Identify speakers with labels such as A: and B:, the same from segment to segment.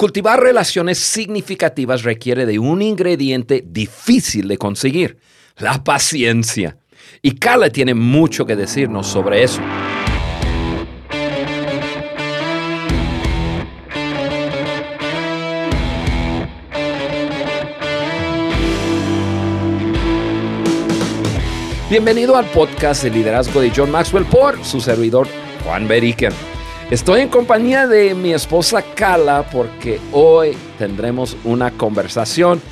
A: Cultivar relaciones significativas requiere de un ingrediente difícil de conseguir, la paciencia. Y Carla tiene mucho que decirnos sobre eso. Bienvenido al podcast de liderazgo de John Maxwell por su servidor Juan Beriken. Estoy en compañía de mi esposa Carla porque hoy tendremos una conversación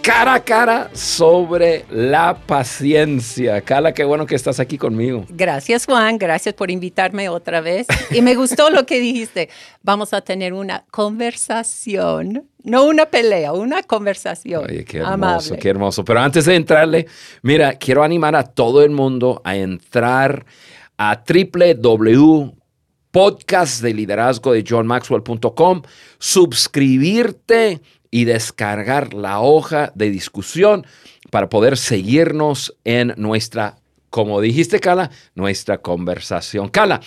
A: cara a cara sobre la paciencia. Carla, qué bueno que estás aquí conmigo.
B: Gracias Juan, gracias por invitarme otra vez. Y me gustó lo que dijiste. Vamos a tener una conversación, no una pelea, una conversación.
A: Oye, qué hermoso, qué hermoso. Pero antes de entrarle, mira, quiero animar a todo el mundo a entrar a www podcast de liderazgo de johnmaxwell.com, suscribirte y descargar la hoja de discusión para poder seguirnos en nuestra, como dijiste, Cala, nuestra conversación. Cala,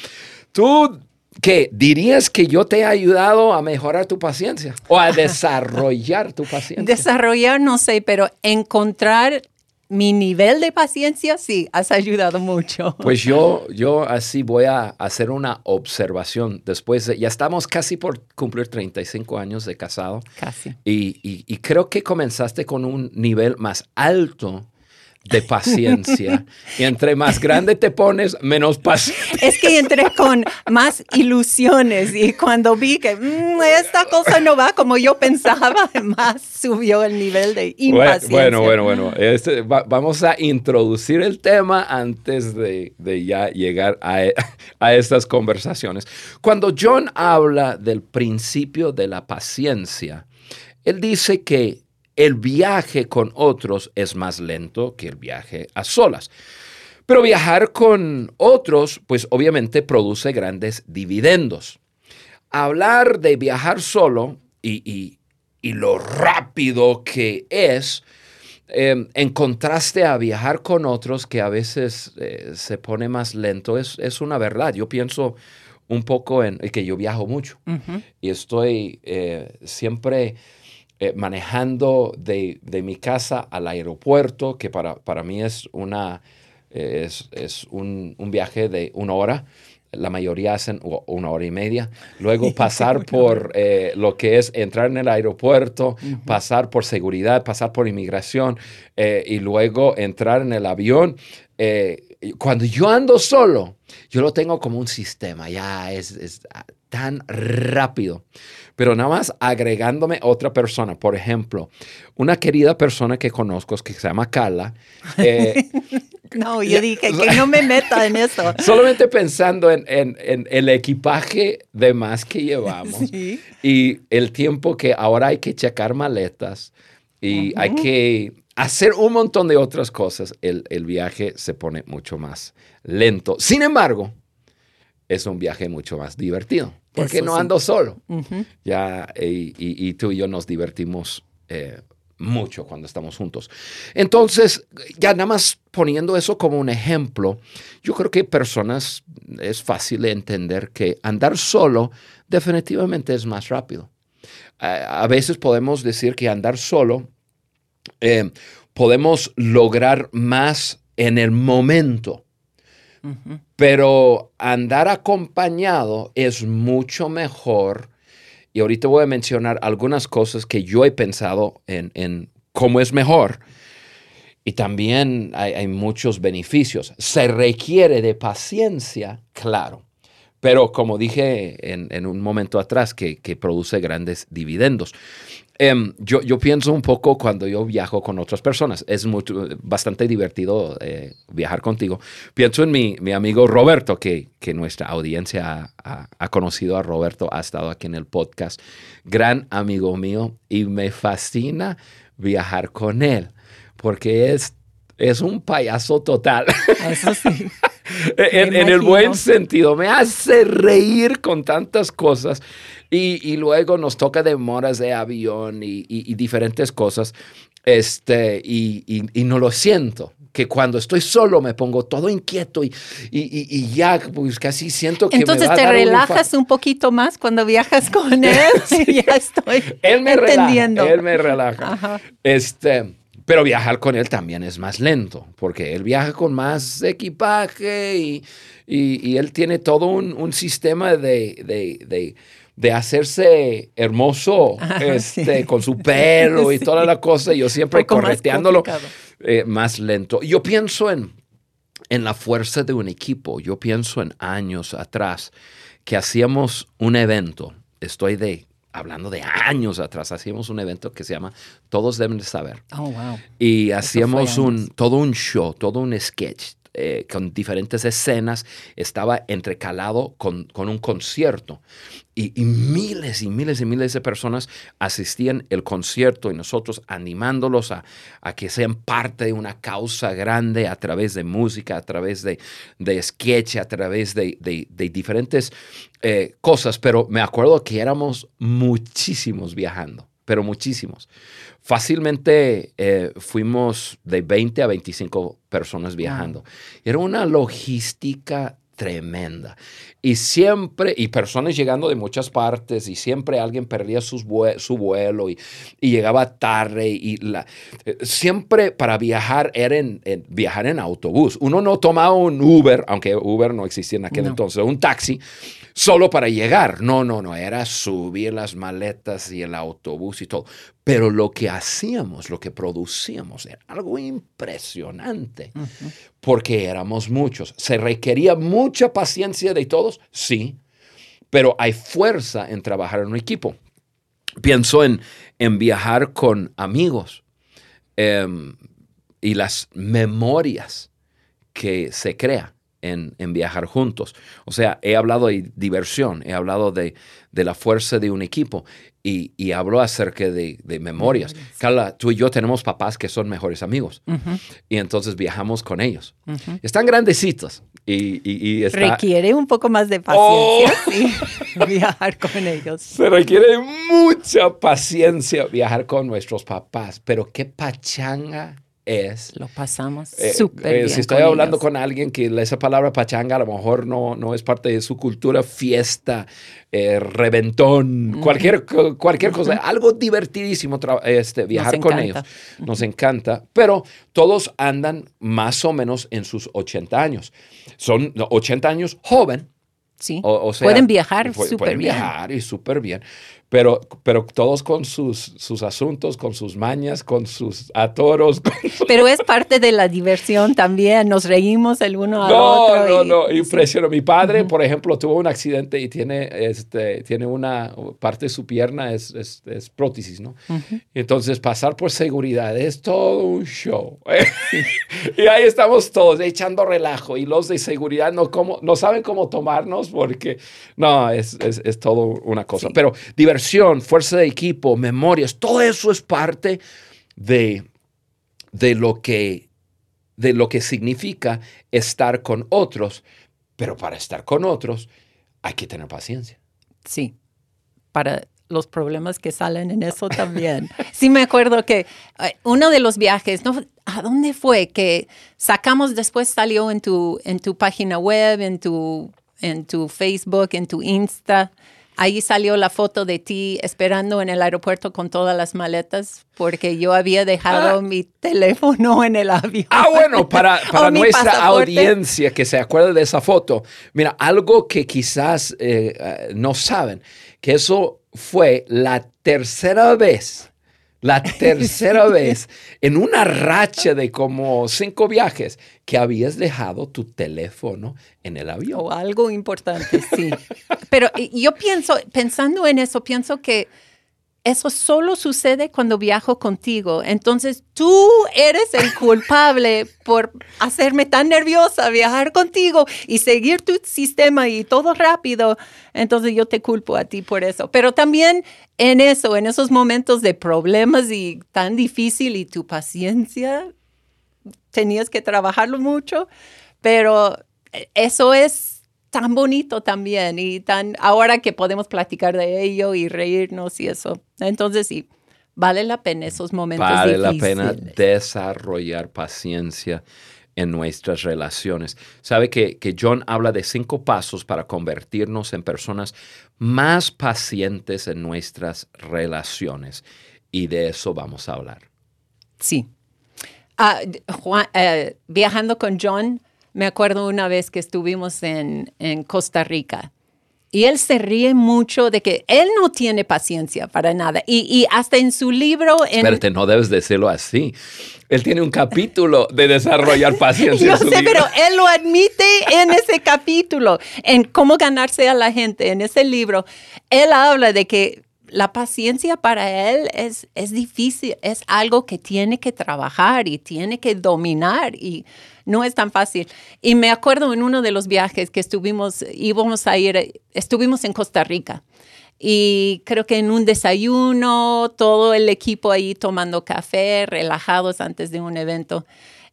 A: tú ¿Qué? ¿Dirías que yo te he ayudado a mejorar tu paciencia o a desarrollar tu paciencia?
B: Desarrollar no sé, pero encontrar mi nivel de paciencia, sí, has ayudado mucho.
A: Pues yo, yo así voy a hacer una observación. Después, de, ya estamos casi por cumplir 35 años de casado.
B: Casi.
A: Y, y, y creo que comenzaste con un nivel más alto de paciencia. Y entre más grande te pones, menos paciencia.
B: Es que entré con más ilusiones y cuando vi que mm, esta cosa no va como yo pensaba, más subió el nivel de impaciencia.
A: Bueno, bueno, bueno. Este, vamos a introducir el tema antes de, de ya llegar a, a estas conversaciones. Cuando John habla del principio de la paciencia, él dice que el viaje con otros es más lento que el viaje a solas. Pero viajar con otros, pues obviamente produce grandes dividendos. Hablar de viajar solo y, lo rápido que es, em, en contraste a viajar con otros que a veces eh, se pone más lento, es, una verdad. Yo pienso un poco en que yo viajo mucho y estoy eh, siempre eh, manejando de, mi casa al aeropuerto, que para, para mí es, una, es, un, viaje de una hora. La mayoría hacen una hora y media. Luego pasar por eh, lo que es entrar en el aeropuerto, pasar por seguridad, pasar por inmigración eh, y luego entrar en el avión. cuando yo ando solo, yo lo tengo como un sistema, ya es, es tan rápido pero nada más agregándome otra persona. Por ejemplo, una querida persona que conozco que se llama Carla.
B: Eh, no, yo dije que no me meta en eso.
A: Solamente pensando en, el equipaje de más que llevamos y el tiempo que ahora hay que checar maletas y hay que hacer un montón de otras cosas, el, el viaje se pone mucho más lento. Sin embargo, es un viaje mucho más divertido porque no ando solo. Ya, y, tú y yo nos divertimos eh, mucho cuando estamos juntos. Entonces, ya nada más poniendo eso como un ejemplo, yo creo que personas es fácil de entender que andar solo definitivamente es más rápido. a veces podemos decir que andar solo eh, podemos lograr más en el momento. Pero andar acompañado es mucho mejor. Y ahorita voy a mencionar algunas cosas que yo he pensado en, cómo es mejor. Y también hay, muchos beneficios. Se requiere de paciencia, claro. Pero como dije en, un momento atrás, que, que produce grandes dividendos. Em, yo, yo, pienso un poco cuando yo viajo con otras personas. Es bastante divertido eh, viajar contigo. Pienso en mi, mi amigo Roberto, que, que nuestra audiencia ha, ha, conocido a Roberto, ha estado aquí en el podcast. Gran amigo mío y me fascina viajar con él porque es, es un payaso total.
B: Eso sí.
A: en, en, el buen sentido. Me hace reír con tantas cosas Y, y luego nos toca demoras de avión y, y- y diferentes cosas. Este, y, no lo siento. Que cuando estoy solo me pongo todo inquieto y, ya pues casi siento que
B: Entonces
A: me va a
B: te
A: dar un
B: relajas un poquito más cuando viajas con él. ya estoy
A: él me
B: entendiendo.
A: relaja, él me relaja.
B: Ajá.
A: Este, pero viajar con él también es más lento, porque él viaja con más equipaje y, y- y él tiene todo un, un sistema de, de- de- de hacerse hermoso este,
B: sí.
A: con su pelo y
B: Sí.
A: toda la cosa. y Yo siempre
B: más
A: correteándolo
B: complicado.
A: eh, más lento. Yo pienso en, en la fuerza de un equipo. Yo pienso en años atrás que hacíamos un evento. Estoy de, hablando de años atrás. Hacíamos un evento que se llama Todos deben de saber.
B: Oh, wow.
A: Y hacíamos un, todo un show, todo un sketch eh, con diferentes escenas. Estaba entrecalado con, con un concierto. Y, miles y miles y miles de personas asistían el concierto y nosotros animándolos a, a que sean parte de una causa grande a través de música, a través de, de sketch, a través de, de- de diferentes eh, cosas. Pero me acuerdo que éramos muchísimos viajando, pero muchísimos. Fácilmente eh, fuimos de 20 a 25 personas viajando. Era una logística tremenda. Y siempre, y personas llegando de muchas partes, y siempre alguien perdía sus vue- su vuelo y, y llegaba tarde. Y la, eh, siempre para viajar era en, en- viajar en autobús. Uno no tomaba un Uber, aunque Uber no existía en aquel
B: No.
A: entonces, un taxi, solo para llegar. No, no, no, era subir las maletas y el autobús y todo. Pero lo que hacíamos, lo que producíamos, era algo impresionante porque éramos muchos. ¿Se requería mucha paciencia de todos? Sí, pero hay fuerza en trabajar en un equipo. Pienso en, en viajar con amigos em, y las memorias que se crea en, en viajar juntos. O sea, he hablado de diversión, he hablado de, de la fuerza de un equipo y, y hablo acerca de, de memorias. Carla, tú y yo tenemos papás que son mejores amigos y entonces viajamos con ellos. Están grandecitos y, y- y está-
B: Requiere un poco más de
A: Oh.
B: paciencia sí, viajar con ellos.
A: Se requiere mucha paciencia viajar con nuestros papás, pero qué pachanga es.
B: Lo pasamos
A: Eh,
B: súper
A: eh,
B: bien.
A: si estoy
B: con
A: hablando
B: ellos.
A: con alguien que esa palabra pachanga a lo mejor no, no es parte de su cultura, fiesta, eh, reventón, cualquier, cualquier cosa, algo divertidísimo este, viajar con ellos. Nos encanta, pero todos andan más o menos en sus 80 años. Son 80 años joven,
B: Sí.
A: o, o sea,
B: pueden viajar
A: pueden viajar y súper bien, pero, pero todos con sus, sus asuntos, con sus mañas, con sus atoros. con
B: Pero es parte de la diversión también. Nos reímos el uno al
A: No,
B: otro.
A: no,
B: y-
A: no, impresionó. Mi padre, por ejemplo, tuvo un accidente y tiene, este, tiene una parte de su pierna, es, es, es prótesis, ¿no? Entonces, pasar por seguridad es todo un show. y ahí estamos todos echando relajo y los de seguridad no, cómo, no saben cómo tomarnos porque, no, es, es, es todo una cosa.
B: Sí.
A: Pero diversión, fuerza de equipo, memorias, todo eso es parte de, de lo que de lo que significa estar con otros, pero para estar con otros hay que tener paciencia.
B: Sí, para los problemas que salen en eso también. sí, me acuerdo que eh, uno de los viajes, ¿no? ¿a dónde fue? Que sacamos, después salió en tu, en tu página web, en tu, en tu Facebook, en tu Insta. Ahí salió la foto de ti esperando en el aeropuerto con todas las maletas porque yo había dejado
A: Ah.
B: mi teléfono en el avión.
A: Ah, bueno, para, para nuestra audiencia que se acuerde de esa foto, mira, algo que quizás eh, eh, no saben, que eso fue la tercera vez, la tercera vez en una racha de como cinco viajes que habías dejado tu teléfono en el avión.
B: O algo importante, sí. Pero yo pienso, pensando en eso, pienso que eso solo sucede cuando viajo contigo. Entonces tú eres el culpable por hacerme tan nerviosa, viajar contigo y seguir tu sistema y todo rápido. Entonces yo te culpo a ti por eso. Pero también en eso, en esos momentos de problemas y tan difícil y tu paciencia, tenías que trabajarlo mucho. Pero eso es tan bonito también y tan ahora que podemos platicar de ello y reírnos y eso. Entonces sí, vale la pena esos momentos
A: Vale la pena desarrollar paciencia en nuestras relaciones. Sabe que, que John habla de cinco pasos para convertirnos en personas más pacientes en nuestras relaciones. Y de eso vamos a hablar.
B: Sí. Ah, Juan- eh, viajando con John, me acuerdo una vez que estuvimos en, en Costa Rica. Y él se ríe mucho de que él no tiene paciencia para nada. Y, y hasta en su libro... En,
A: Espérate, no debes decirlo así. Él tiene un capítulo de desarrollar paciencia.
B: Yo sé,
A: libro.
B: pero él lo admite en ese capítulo, en cómo ganarse a la gente, en ese libro. Él habla de que la paciencia para él es, es difícil, es algo que tiene que trabajar y tiene que dominar y no es tan fácil. Y me acuerdo en uno de los viajes que estuvimos, íbamos a ir, estuvimos en Costa Rica. Y creo que en un desayuno, todo el equipo ahí tomando café, relajados antes de un evento.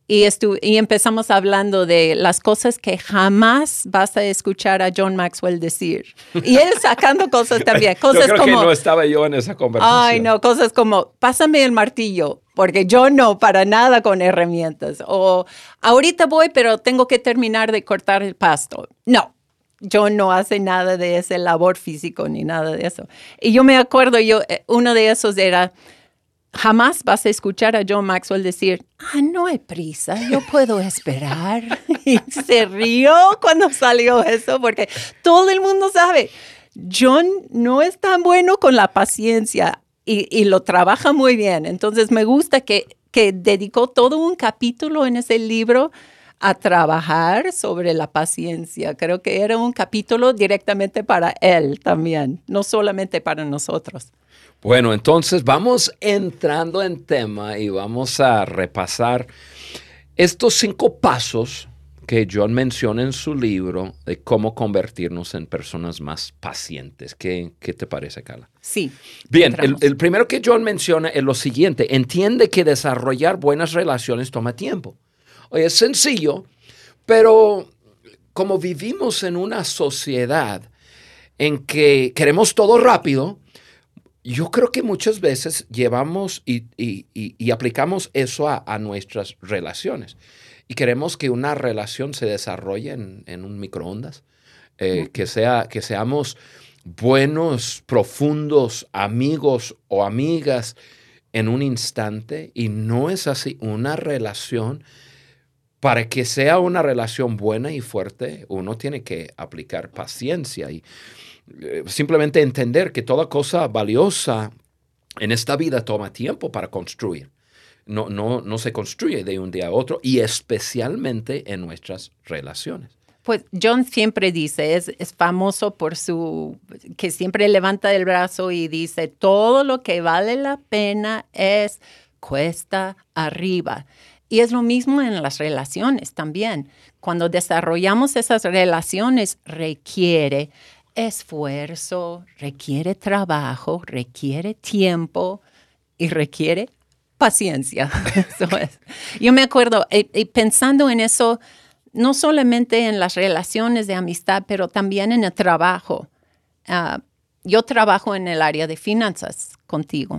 B: Y, estu- y empezamos hablando de las cosas que jamás vas a escuchar a John Maxwell decir. Y él sacando cosas también,
A: Yo
B: cosas
A: creo
B: como...
A: que no estaba yo en esa conversación.
B: Ay, no, cosas como, pásame el martillo, porque yo no, para nada con herramientas. O, ahorita voy, pero tengo que terminar de cortar el pasto. No, yo no hace nada de ese labor físico ni nada de eso. Y yo me acuerdo, yo, eh, uno de esos era, jamás vas a escuchar a John Maxwell decir, ah, no hay prisa, yo puedo esperar. y se rió cuando salió eso, porque todo el mundo sabe, John no es tan bueno con la paciencia y, y lo trabaja muy bien. Entonces me gusta que, que dedicó todo un capítulo en ese libro a trabajar sobre la paciencia. Creo que era un capítulo directamente para él también, no solamente para nosotros.
A: Bueno, entonces vamos entrando en tema y vamos a repasar estos cinco pasos que John menciona en su libro de cómo convertirnos en personas más pacientes. ¿Qué, qué te parece, Carla?
B: Sí.
A: Bien, el, primero que John menciona es lo siguiente. Entiende que desarrollar buenas relaciones toma tiempo. Oye, es sencillo, pero como vivimos en una sociedad en que queremos todo rápido, yo creo que muchas veces llevamos y, y- y- y aplicamos eso a, a nuestras relaciones. Y queremos que una relación se desarrolle en, en un microondas, eh, que, sea, que seamos buenos, profundos amigos o amigas en un instante. Y no es así. Una relación, para que sea una relación buena y fuerte, uno tiene que aplicar paciencia y simplemente entender que toda cosa valiosa en esta vida toma tiempo para construir. No, no, no se construye de un día a otro y especialmente en nuestras relaciones.
B: Pues John siempre dice, es, es famoso por su, que siempre levanta el brazo y dice, todo lo que vale la pena es cuesta arriba. Y es lo mismo en las relaciones también. Cuando desarrollamos esas relaciones requiere esfuerzo, requiere trabajo, requiere tiempo y requiere paciencia. Yo me acuerdo, eh, eh, pensando en eso, no solamente en las relaciones de amistad, pero también en el trabajo. Ah, yo trabajo en el área de finanzas contigo.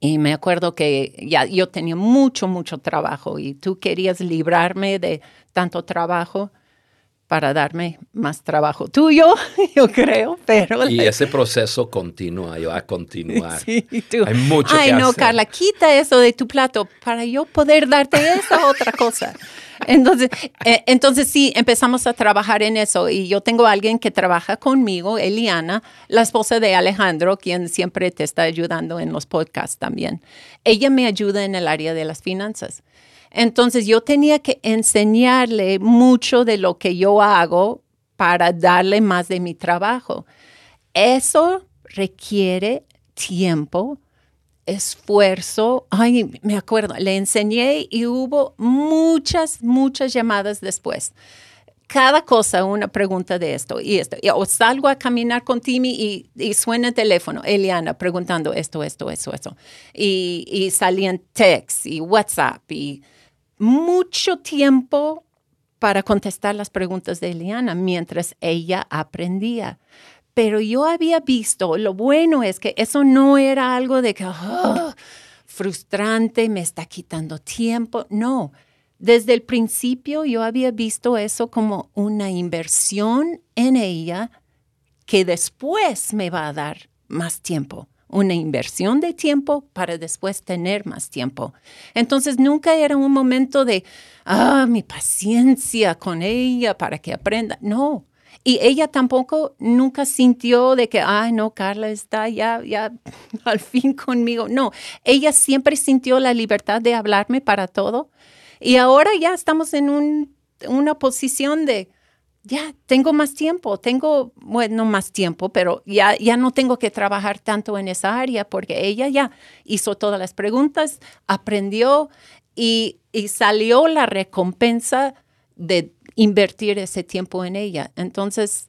B: Y me acuerdo que ya yo tenía mucho, mucho trabajo y tú querías librarme de tanto trabajo para darme más trabajo tuyo, yo creo, pero...
A: Y ese proceso continúa, va a continuar.
B: Sí, tú.
A: Hay mucho
B: Ay,
A: que
B: no,
A: hacer.
B: Carla, quita eso de tu plato para yo poder darte esa otra cosa. Entonces, eh, entonces sí, empezamos a trabajar en eso y yo tengo a alguien que trabaja conmigo, Eliana, la esposa de Alejandro, quien siempre te está ayudando en los podcasts también. Ella me ayuda en el área de las finanzas. Entonces yo tenía que enseñarle mucho de lo que yo hago para darle más de mi trabajo. Eso requiere tiempo, esfuerzo. Ay, me acuerdo, le enseñé y hubo muchas, muchas llamadas después. Cada cosa, una pregunta de esto y esto. O salgo a caminar con Timmy y, suena el teléfono, Eliana, preguntando esto, esto, eso, eso. Y, salían text y WhatsApp y mucho tiempo para contestar las preguntas de Eliana mientras ella aprendía. Pero yo había visto, lo bueno es que eso no era algo de que, "Ah, frustrante, me está quitando tiempo. No, desde el principio yo había visto eso como una inversión en ella que después me va a dar más tiempo. Una inversión de tiempo para después tener más tiempo. Entonces nunca era un momento de, ah, mi paciencia con ella para que aprenda. No. Y ella tampoco nunca sintió de que, ay, no, Carla está ya, ya al fin conmigo. No, ella siempre sintió la libertad de hablarme para todo. Y ahora ya estamos en un, una posición de, ya tengo más tiempo, tengo, bueno, más tiempo, pero ya, ya no tengo que trabajar tanto en esa área porque ella ya hizo todas las preguntas, aprendió y, y salió la recompensa de invertir ese tiempo en ella. Entonces,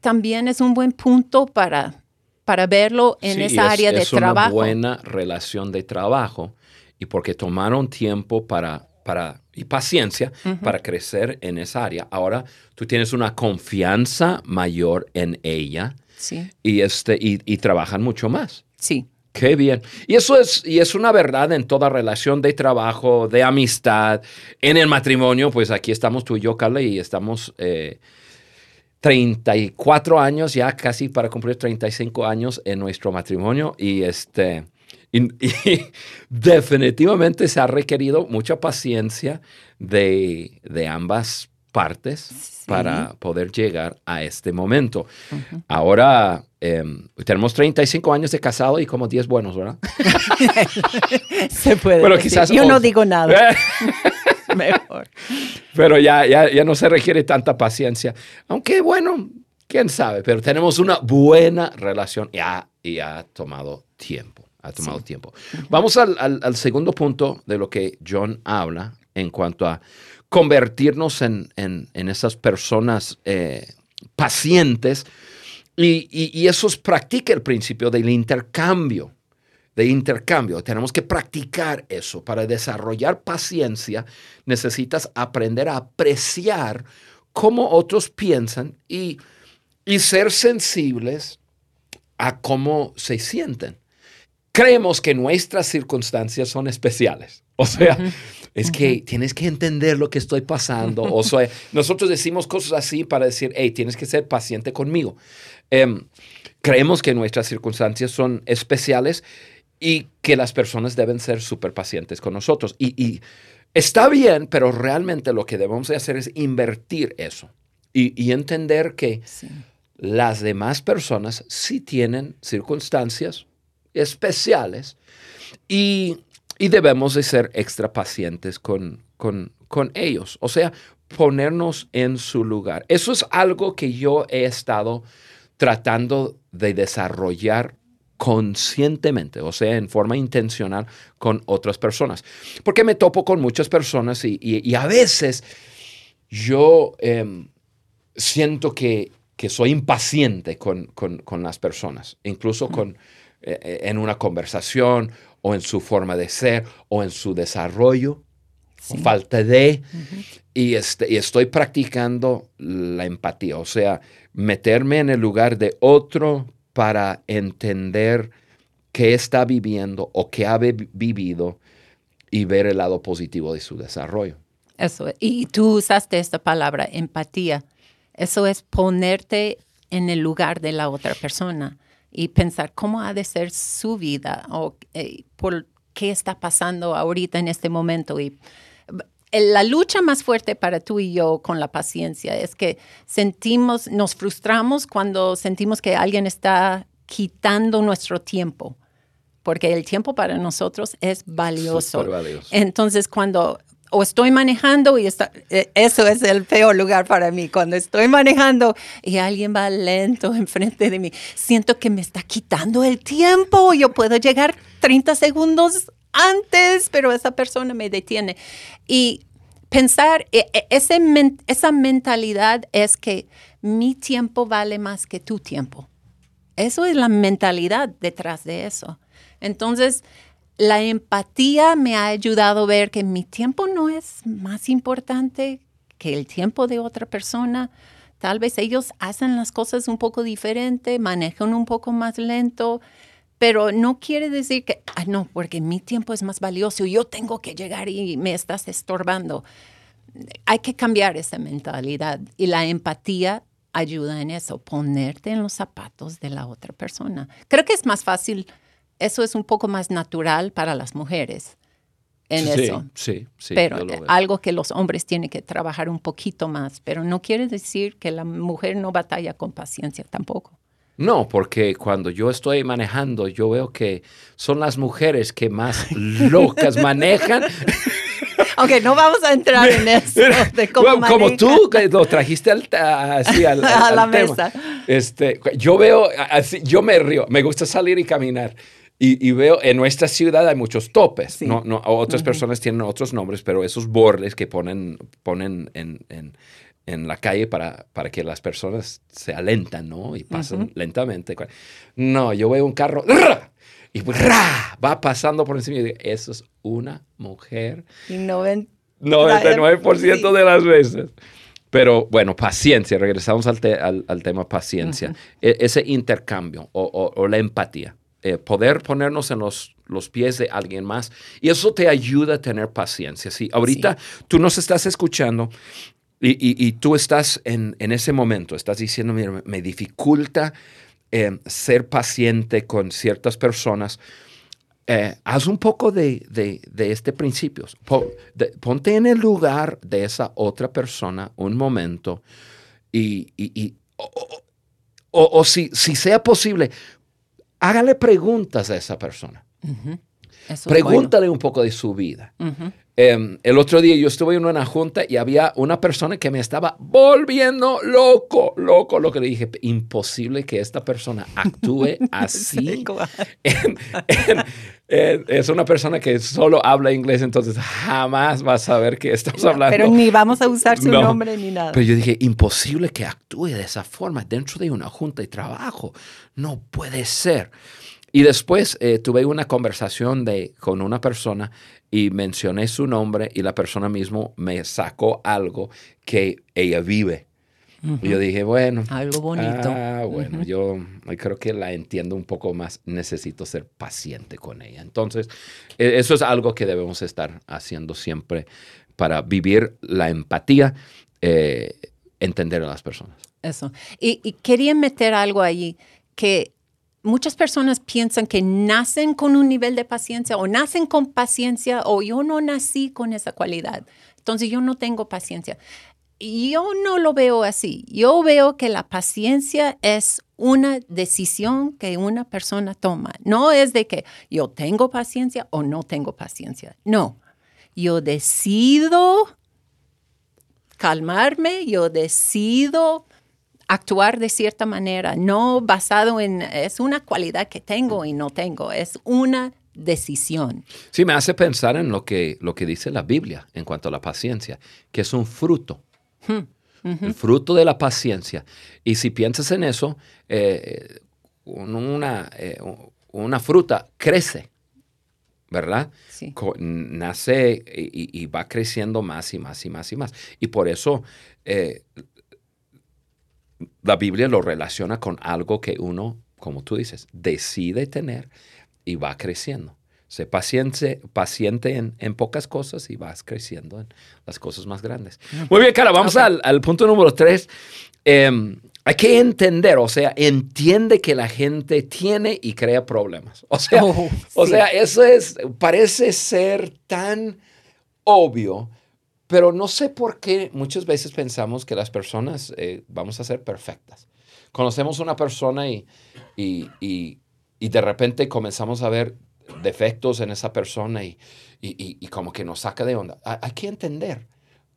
B: también es un buen punto para, para verlo en
A: Sí,
B: esa
A: es-
B: área de
A: es una
B: trabajo.
A: buena relación de trabajo y porque tomaron tiempo para, para y paciencia para crecer en esa área. Ahora tú tienes una confianza mayor en ella
B: Sí,
A: y, este, y, y trabajan mucho más.
B: sí,
A: Qué bien. Y eso es, y es una verdad en toda relación de trabajo, de amistad, en el matrimonio. Pues aquí estamos tú y yo, Carla, y estamos eh, 34 años, ya casi para cumplir 35 años en nuestro matrimonio. Y este. Y- y definitivamente se ha requerido mucha paciencia de, de ambas partes para poder llegar a este momento. Ahora em, tenemos 35 años de casado y como 10 buenos, ¿verdad?
B: se puede. Decir.
A: quizás
B: Yo no digo nada. Mejor.
A: Pero ya, ya, ya no se requiere tanta paciencia. Aunque bueno, quién sabe, pero tenemos una buena relación y ha, y ha tomado tiempo. Ha tomado tiempo. Vamos al, al- al segundo punto de lo que John habla en cuanto a convertirnos en, en, en esas personas eh, pacientes. Y, y, y eso es practica el principio del intercambio de intercambio. Tenemos que practicar eso. Para desarrollar paciencia necesitas aprender a apreciar cómo otros piensan y, y ser sensibles a cómo se sienten. Creemos que nuestras circunstancias son especiales. O sea, es que tienes que entender lo que estoy pasando. O sea, nosotros decimos cosas así para decir, hey, tienes que ser paciente conmigo. Em, creemos que nuestras circunstancias son especiales y que las personas deben ser súper pacientes con nosotros. Y, y está bien, pero realmente lo que debemos de hacer es invertir eso y, y entender que
B: Sí.
A: las demás personas sí tienen circunstancias especiales y, y debemos de ser extra pacientes con, con, con ellos. O sea, ponernos en su lugar. Eso es algo que yo he estado tratando de desarrollar conscientemente, o sea, en forma intencional con otras personas. Porque me topo con muchas personas y, y- a veces yo em, siento que, que soy impaciente con, con- con las personas, incluso con, en una conversación o en su forma de ser o en su desarrollo, falta de, y, este, y estoy practicando la empatía, o sea, meterme en el lugar de otro para entender qué está viviendo o qué ha vi- vivido y ver el lado positivo de su desarrollo.
B: Eso. Y tú usaste esta palabra, empatía. Eso es ponerte en el lugar de la otra persona y pensar cómo ha de ser su vida o eh, por qué está pasando ahorita en este momento. Y eh, la lucha más fuerte para tú y yo con la paciencia es que sentimos, nos frustramos cuando sentimos que alguien está quitando nuestro tiempo, porque el tiempo para nosotros es valioso. Entonces, cuando o estoy manejando y está, eh, eso es el peor lugar para mí, cuando estoy manejando y alguien va lento enfrente de mí, siento que me está quitando el tiempo, yo puedo llegar 30 segundos antes, pero esa persona me detiene. Y pensar, e- e- esa mentalidad es que mi tiempo vale más que tu tiempo. Eso es la mentalidad detrás de eso. Entonces, la empatía me ha ayudado a ver que mi tiempo no es más importante que el tiempo de otra persona, tal vez ellos hacen las cosas un poco diferente, manejan un poco más lento, pero no quiere decir que, ah, no, porque mi tiempo es más valioso, yo tengo que llegar y me estás estorbando. Hay que cambiar esa mentalidad y la empatía ayuda en eso, ponerte en los zapatos de la otra persona. Creo que es más fácil, eso es un poco más natural para las mujeres en
A: sí,
B: eso.
A: Sí, sí.
B: pero algo que los hombres tienen que trabajar un poquito más, pero no quiere decir que la mujer no batalla con paciencia tampoco.
A: No, porque cuando yo estoy manejando, yo veo que son las mujeres que más locas manejan.
B: Aunque no vamos a entrar en eso de cómo
A: Bueno, como tú lo trajiste al, así al, al-
B: A la
A: tema.
B: mesa.
A: Este, yo veo, así, yo me río, me gusta salir y caminar. Y, y veo, en nuestra ciudad hay muchos topes.
B: Sí.
A: No, no, otras personas tienen otros nombres, pero esos bordes que ponen, ponen en, en- en la calle para, para que las personas se alentan, ¿no? Y pasan lentamente. No, yo veo un carro y ¡ra! va pasando por encima y digo, eso es una mujer
B: Y no ven
A: 99% de las veces. Pero bueno, paciencia, regresamos al, te- al- al tema paciencia. E- ese intercambio o, o- o la empatía. Eh, poder ponernos en los, los pies de alguien más. Y eso te ayuda a tener paciencia. Si ahorita tú nos estás escuchando y, y- y tú estás en, en ese momento, estás diciendo, mira, me- me dificulta eh, ser paciente con ciertas personas eh, haz un poco de, de, de este principio. Ponte en el lugar de esa otra persona un momento y, y- o- o- o si, si sea posible, hágale preguntas a esa persona. Pregúntale un poco de su vida. Eh, el otro día yo estuve en una junta y había una persona que me estaba volviendo loco, loco, lo que le dije, imposible que esta persona actúe así.
B: Igual.
A: En- en- en- es una persona que solo habla inglés, entonces jamás va a saber que estamos hablando.
B: Pero ni vamos a usar su
A: No.
B: nombre ni nada.
A: Pero yo dije, imposible que actúe de esa forma dentro de una junta de trabajo. No puede ser. Y después eh, tuve una conversación de, con una persona y mencioné su nombre y la persona mismo me sacó algo que ella vive. Y yo dije, bueno.
B: Algo bonito.
A: Ah, bueno, yo creo que la entiendo un poco más. Necesito ser paciente con ella. Entonces, e- eso es algo que debemos estar haciendo siempre para vivir la empatía, eh, entender a las personas.
B: Eso. Y, y quería meter algo ahí que muchas personas piensan que nacen con un nivel de paciencia o nacen con paciencia o yo no nací con esa cualidad. Entonces yo no tengo paciencia. Yo no lo veo así. Yo veo que la paciencia es una decisión que una persona toma. No es de que yo tengo paciencia o no tengo paciencia. No. Yo decido calmarme, yo decido actuar de cierta manera, no basado en, es una cualidad que tengo y no tengo, es una decisión.
A: Sí, me hace pensar en lo que, lo que dice la Biblia en cuanto a la paciencia, que es un fruto. El fruto de la paciencia. Y si piensas en eso, eh, una, eh, una fruta crece, ¿verdad?
B: Sí.
A: Nace y, y va creciendo más y más y más y más. Y por eso eh, la Biblia lo relaciona con algo que uno, como tú dices, decide tener y va creciendo. Sé paciente, paciente en, en pocas cosas y vas creciendo en las cosas más grandes. Muy bien, cara, vamos al, al punto número tres. Em, hay que entender, o sea, entiende que la gente tiene y crea problemas. O sea,
B: Oh,
A: o
B: sí.
A: sea eso es, parece ser tan obvio, pero no sé por qué muchas veces pensamos que las personas eh, vamos a ser perfectas. Conocemos una persona y, y, y- y de repente comenzamos a ver defectos en esa persona y, y- como que nos saca de onda. Hay, que entender,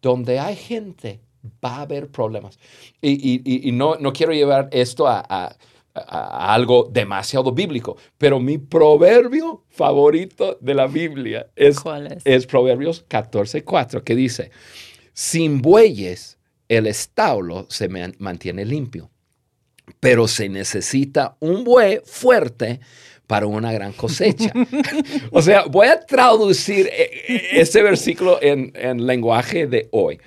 A: donde hay gente va a haber problemas. Y- y- y no, no quiero llevar esto a, a- a- a algo demasiado bíblico, pero mi proverbio favorito de la Biblia es
B: ¿Cuál es?
A: es Proverbios 14:4, que dice, sin bueyes el establo se man- mantiene limpio, pero se necesita un buey fuerte para una gran cosecha. o sea, voy a traducir eh, eh, este versículo en, en lenguaje de hoy.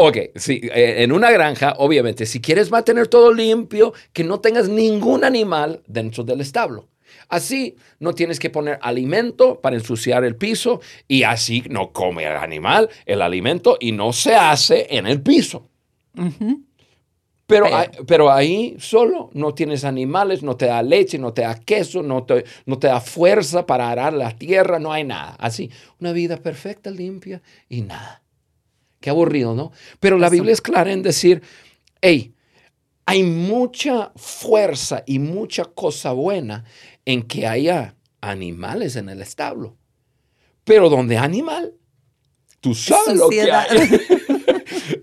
A: Ok, sí, eh, en una granja, obviamente, si quieres mantener todo limpio, que no tengas ningún animal dentro del establo. Así no tienes que poner alimento para ensuciar el piso y así no come el animal el alimento y no se hace en el piso. pero, pero, ahí solo no tienes animales, no te da leche, no te da queso, no te, no te da fuerza para arar la tierra, no hay nada. Así, una vida perfecta, limpia y nada. Qué aburrido, ¿no? Pero la Biblia es clara en decir, hey, hay mucha fuerza y mucha cosa buena en que haya animales en el establo. Pero donde animal, tú sabes lo que hay.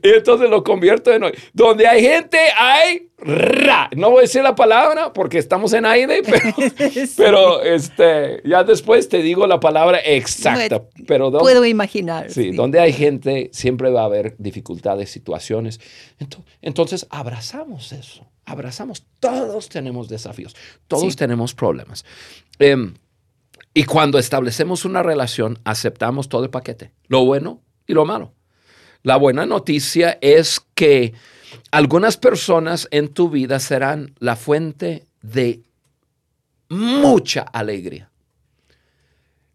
A: y entonces lo convierto en hoy. Donde hay gente, hay ra. No voy a decir la palabra porque estamos en aire, pero, este, ya después te digo la palabra exacta. Pero
B: puedo imaginar.
A: Sí, donde hay gente, siempre va a haber dificultades, situaciones. Entonces, abrazamos eso abrazamos. Todos tenemos desafíos, todos tenemos problemas. Em, y cuando establecemos una relación, aceptamos todo el paquete, lo bueno y lo malo. La buena noticia es que algunas personas en tu vida serán la fuente de mucha alegría.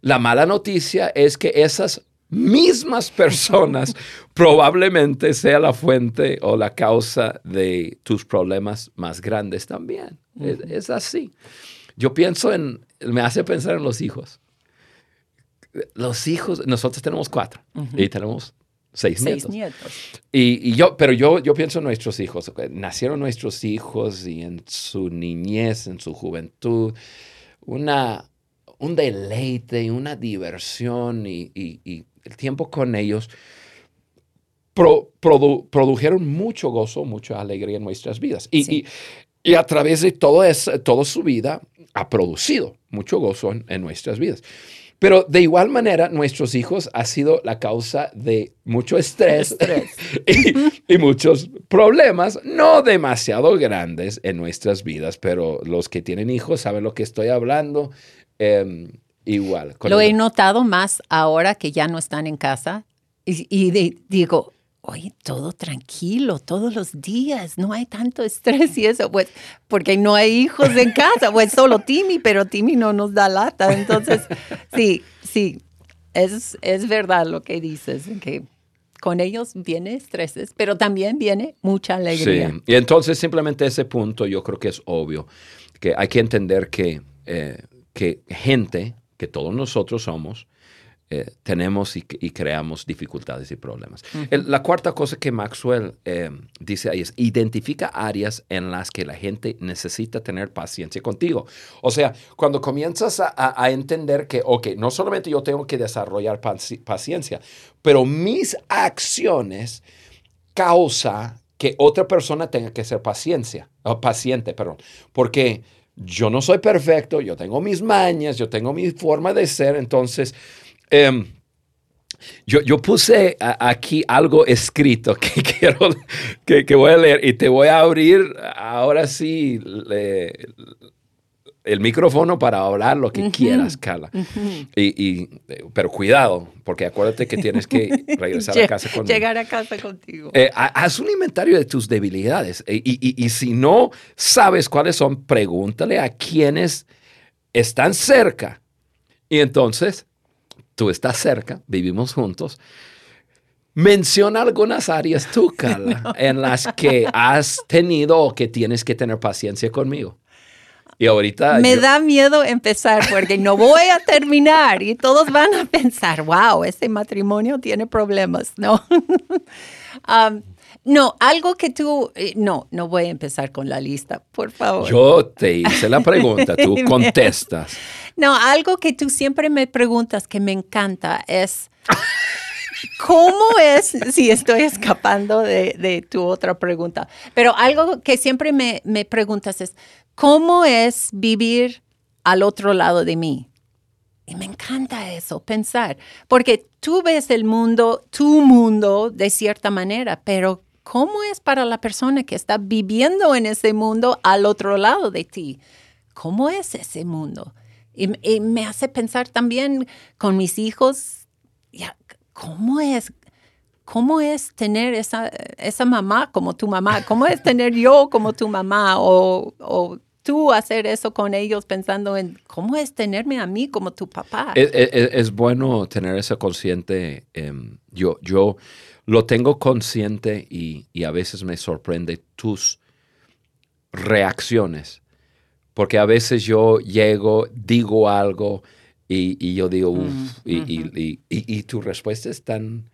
A: La mala noticia es que esas mismas personas probablemente sea la fuente o la causa de tus problemas más grandes también. es, así. Yo pienso en, me hace pensar en los hijos. Los hijos, nosotros tenemos cuatro y tenemos seis, nietos. Y, yo, pero yo, yo pienso en nuestros hijos. Nacieron nuestros hijos y en su niñez, en su juventud, una, un deleite y una diversión y, el tiempo con ellos produjeron mucho gozo, mucha alegría en nuestras vidas. Y, a través de todo toda su vida ha producido mucho gozo en, nuestras vidas. Pero de igual manera, nuestros hijos ha sido la causa de mucho estrés, y, muchos problemas, no demasiado grandes en nuestras vidas, pero los que tienen hijos saben lo que estoy hablando. Em, igual.
B: Lo he notado más ahora que ya no están en casa y, digo, oye, todo tranquilo, todos los días, no hay tanto estrés y eso, pues, porque no hay hijos en casa, pues solo Timmy, pero Timmy no nos da lata. Entonces, sí, sí, es, es verdad lo que dices, que con ellos viene estreses, pero también viene mucha alegría.
A: Sí, y entonces simplemente ese punto yo creo que es obvio, que hay que entender que, eh, que gente que todos nosotros somos, eh, tenemos y, creamos dificultades y problemas. la cuarta cosa que Maxwell eh, dice ahí es, identifica áreas en las que la gente necesita tener paciencia contigo. O sea, cuando comienzas a, entender que, ok, no solamente yo tengo que desarrollar paciencia, pero mis acciones causa que otra persona tenga que ser paciencia, paciente, perdón, porque yo no soy perfecto, yo tengo mis mañas, yo tengo mi forma de ser, entonces... Em, yo, yo, puse aquí algo escrito que quiero que, que, voy a leer y te voy a abrir ahora sí el micrófono para hablar lo que quieras, Carla. y, pero cuidado, porque acuérdate que tienes que regresar a casa
B: contigo. Llegar a casa contigo.
A: Eh, haz un inventario de tus debilidades. Eh, y, si no sabes cuáles son, pregúntale a quienes están cerca. Y entonces, tú estás cerca, vivimos juntos. Menciona algunas áreas tú, Carla, en las que has tenido o que tienes que tener paciencia conmigo. Y ahorita...
B: Me da miedo empezar porque no voy a terminar y todos van a pensar, wow, ese matrimonio tiene problemas, ¿no? Um, no, algo que tú, eh, no, no voy a empezar con la lista, por favor.
A: Yo te hice la pregunta, tú contestas.
B: No, algo que tú siempre me preguntas que me encanta es, ¿cómo es, si estoy escapando de, tu otra pregunta, pero algo que siempre me, me preguntas es, ¿Cómo es vivir al otro lado de mí? Y me encanta eso, pensar, porque tú ves el mundo, tu mundo, de cierta manera, pero ¿cómo es para la persona que está viviendo en ese mundo al otro lado de ti? ¿Cómo es ese mundo? Y, me hace pensar también con mis hijos, ¿cómo es? ¿cómo es tener esa, esa mamá como tu mamá? ¿Cómo es tener yo como tu mamá? O, o tú hacer eso con ellos pensando en cómo es tenerme a mí como tu papá.
A: Es, bueno tener eso consciente. em, yo, yo lo tengo consciente y, y a veces me sorprende tus reacciones. Porque a veces yo llego, digo algo y, y yo digo, uff, y, y- y- y- y tu respuesta es tan,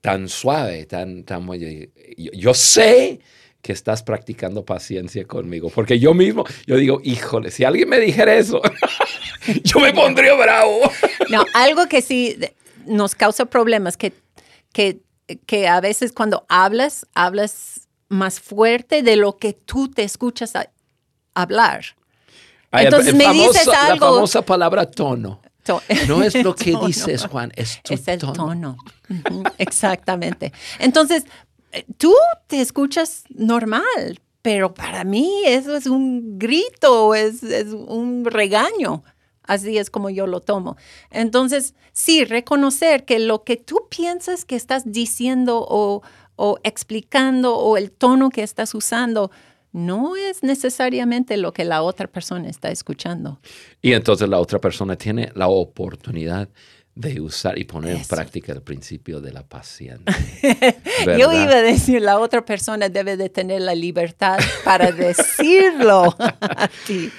A: tan suave, tan, tan muy- yo, yo sé que estás practicando paciencia conmigo, porque yo mismo, yo digo, híjole, si alguien me dijera eso, yo me pondría bravo.
B: No, algo que sí nos causa problemas, que, que, que a veces cuando hablas, hablas más fuerte de lo que tú te escuchas a- hablar.
A: Ay,
B: Entonces
A: el
B: me
A: famoso-
B: dices
A: La
B: algo-
A: famosa palabra tono.
B: To-
A: No es lo que dices, Juan, es tu
B: Es el
A: tono.
B: Exactamente. Entonces, eh, tú te escuchas normal, pero para mí eso es un grito, es, es un regaño. Así es como yo lo tomo. Entonces, sí, reconocer que lo que tú piensas que estás diciendo o, o explicando o el tono que estás usando no es necesariamente lo que la otra persona está escuchando.
A: Y entonces la otra persona tiene la oportunidad de usar y poner en práctica el principio de la paciencia.
B: Yo iba a decir, la otra persona debe de tener la libertad para decirlo ti.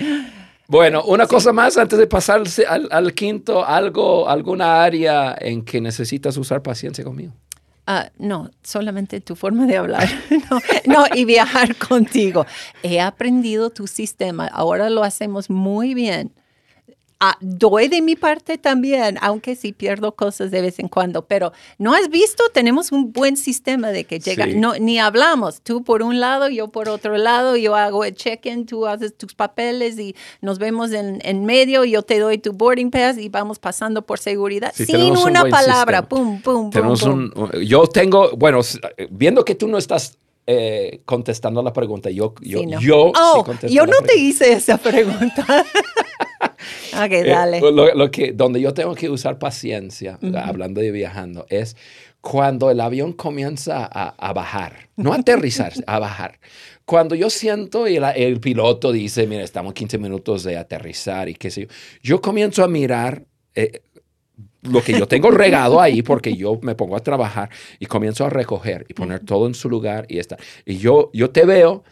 A: Bueno, una cosa más antes de pasar al, al quinto, algo, alguna área en que necesitas usar paciencia conmigo.
B: Ah, no, solamente tu forma de hablar. No, no, y viajar contigo. He aprendido tu sistema, ahora lo hacemos muy bien. Ah, doy de mi parte también, aunque sí pierdo cosas de vez en cuando, pero no has visto, tenemos un buen sistema de que llega,
A: Sí.
B: no, ni hablamos, tú por un lado, yo por otro lado, yo hago el check-in, tú haces tus papeles y nos vemos en, en medio, yo te doy tu boarding pass y vamos pasando por seguridad
A: Sí,
B: sin
A: un
B: una palabra,
A: sistema.
B: pum, pum, pum.
A: Tenemos
B: pum.
A: un, yo tengo, bueno, viendo que tú no estás eh, contestando la pregunta, yo, yo,
B: Sí, no.
A: yo sí
B: oh,
A: contesto
B: yo no te
A: pregunta.
B: hice esa pregunta. ok,
A: Eh,
B: dale.
A: lo, lo que, donde yo tengo que usar paciencia, hablando de viajando, es cuando el avión comienza a, a bajar, no a aterrizar, a bajar. Cuando yo siento y el, el piloto dice, mira, estamos 15 minutos de aterrizar y qué sé yo, yo comienzo a mirar eh, lo que yo tengo regado ahí porque yo me pongo a trabajar y comienzo a recoger y poner todo en su lugar y está. Y yo, yo te veo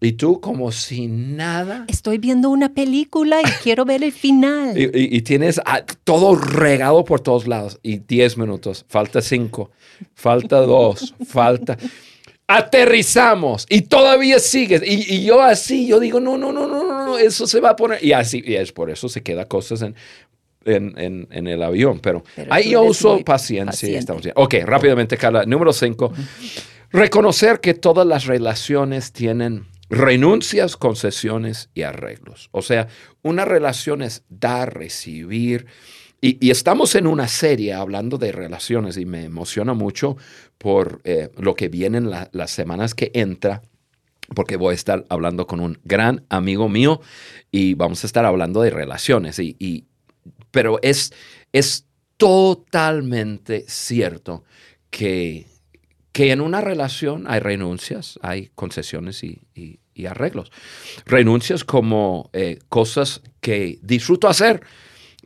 A: y tú como si nada.
B: Estoy viendo una película y quiero ver el final.
A: Y, y- y tienes ah, todo regado por todos lados. Y 10 minutos, falta 5, falta 2, falta. Aterrizamos y todavía sigues. Y, y yo así, yo digo, no, no, no, no, no, no, eso se va a poner. Y así, y es por eso se queda cosas en, en, en- en el avión. Pero,
B: Pero
A: ahí yo uso paciencia. estamos. Ok, rápidamente, Carla. Número 5. Reconocer que todas las relaciones tienen renuncias, concesiones y arreglos. O sea, una relación es dar, recibir. Y, y estamos en una serie hablando de relaciones y me emociona mucho por eh, lo que viene en la- las semanas que entra, porque voy a estar hablando con un gran amigo mío y vamos a estar hablando de relaciones. Y, y- pero es, es totalmente cierto que, que en una relación hay renuncias, hay concesiones y, y- y arreglos. Renuncias como eh, cosas que disfruto hacer,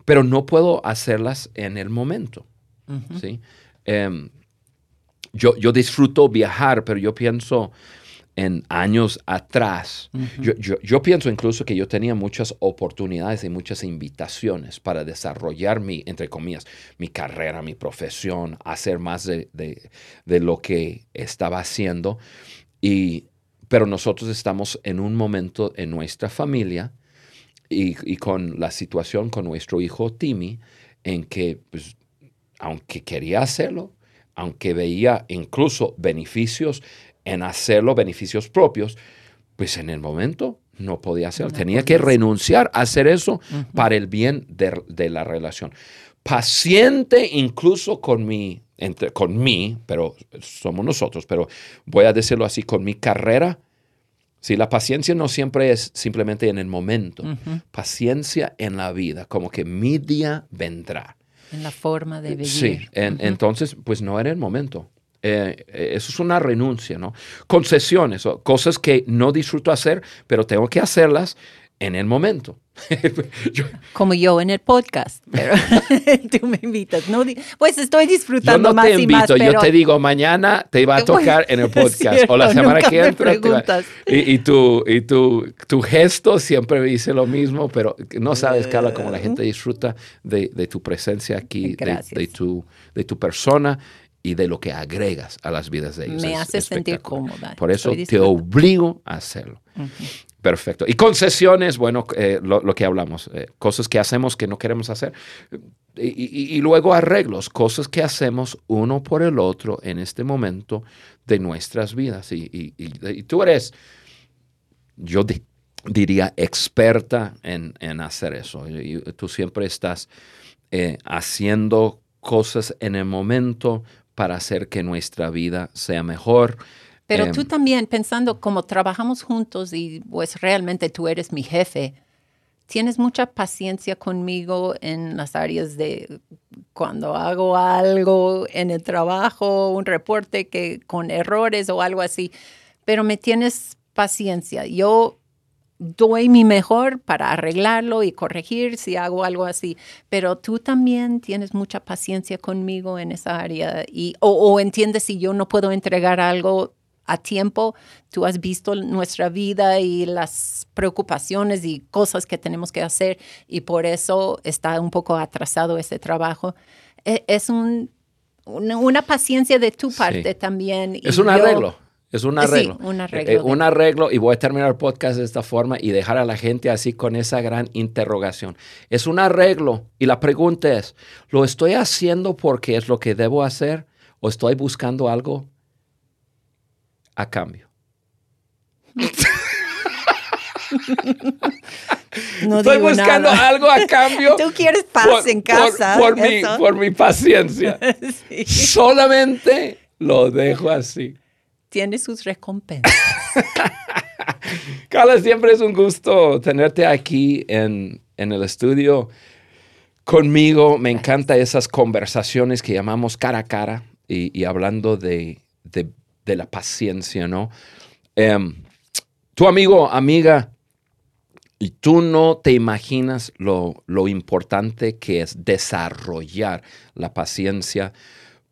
A: pero no puedo hacerlas en el momento. ¿sí? Em, yo, yo disfruto viajar, pero yo pienso en años atrás. yo, yo- yo pienso incluso que yo tenía muchas oportunidades y muchas invitaciones para desarrollar mi, entre comillas, mi carrera, mi profesión, hacer más de, de- de lo que estaba haciendo. Y, pero nosotros estamos en un momento en nuestra familia y, y con la situación con nuestro hijo Timmy, en que pues, aunque quería hacerlo, aunque veía incluso beneficios en hacerlo, beneficios propios, pues en el momento no podía hacerlo.
B: No
A: Tenía que
B: hacer.
A: renunciar a hacer eso para el bien de, de la relación. Paciente incluso con mi, entre, con mí, pero somos nosotros, pero voy a decirlo así, con mi carrera. Sí, la paciencia no siempre es simplemente en el momento. Paciencia en la vida, como que mi día vendrá.
B: En la forma de vivir.
A: Sí, en- entonces, pues no era el momento. Eh, eso es una renuncia, ¿no? Concesiones, cosas que no disfruto hacer, pero tengo que hacerlas en el momento.
B: Como yo en el podcast, pero tú me invitas. No, pues estoy disfrutando
A: yo no
B: más
A: te invito,
B: y más, pero
A: yo te digo mañana te va a tocar en el podcast o la
B: cierto,
A: semana que entra. va- y, y tu, y tu, tu gesto siempre me dice lo mismo, pero no sabes, Carla, cómo la gente disfruta de, de tu presencia aquí, de, de tu, de tu persona y de lo que agregas a las vidas de ellos.
B: Me
A: Es
B: hace sentir cómoda.
A: Por eso te obligo a hacerlo. Perfecto. Y concesiones, bueno, eh, lo, lo que hablamos, eh, cosas que hacemos que no queremos hacer. Y, y- y luego arreglos, cosas que hacemos uno por el otro en este momento de nuestras vidas. Y, tú eres, yo di- diría, experta en, en hacer eso. Tú siempre estás eh, haciendo cosas en el momento para hacer que nuestra vida sea mejor.
B: Pero
A: Em,
B: tú también, pensando como trabajamos juntos y pues realmente tú eres mi jefe, tienes mucha paciencia conmigo en las áreas de cuando hago algo en el trabajo, un reporte que con errores o algo así, pero me tienes paciencia. Yo doy mi mejor para arreglarlo y corregir si hago algo así, pero tú también tienes mucha paciencia conmigo en esa área y o, o entiendes si yo no puedo entregar algo a tiempo, tú has visto nuestra vida y las preocupaciones y cosas que tenemos que hacer y por eso está un poco atrasado ese trabajo. E- Es un, una, paciencia de tu
A: Sí.
B: parte también.
A: Es un
B: yo-
A: arreglo. Es un
B: Sí,
A: arreglo.
B: un
A: Eh,
B: arreglo
A: eh,
B: de-
A: un arreglo y voy a terminar el podcast de esta forma y dejar a la gente así con esa gran interrogación. Es un arreglo y la pregunta es, ¿lo estoy haciendo porque es lo que debo hacer o estoy buscando algo a cambio?
B: No
A: estoy buscando
B: nada.
A: algo a cambio.
B: Tú quieres paz en casa.
A: Por, mi, por mi paciencia.
B: Sí.
A: Solamente lo dejo así.
B: Tiene sus recompensas.
A: Carla, siempre es un gusto tenerte aquí en, en el estudio conmigo. Me encantan esas conversaciones que llamamos cara a cara y, y hablando de, de- de la paciencia, ¿no? Em, tu amigo, amiga, y tú no te imaginas lo, lo importante que es desarrollar la paciencia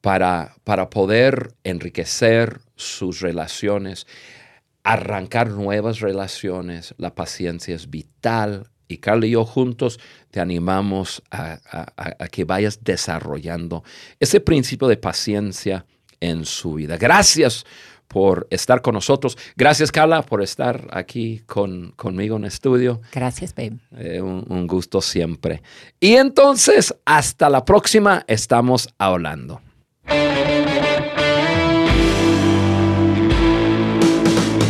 A: para, para poder enriquecer sus relaciones, arrancar nuevas relaciones. La paciencia es vital y Carla y yo juntos te animamos a, a- a- a que vayas desarrollando ese principio de paciencia en su vida. Gracias por estar con nosotros. Gracias, Carla, por estar aquí con, conmigo en estudio.
B: Gracias, babe.
A: Eh, un, un gusto siempre. Y entonces, hasta la próxima, estamos hablando.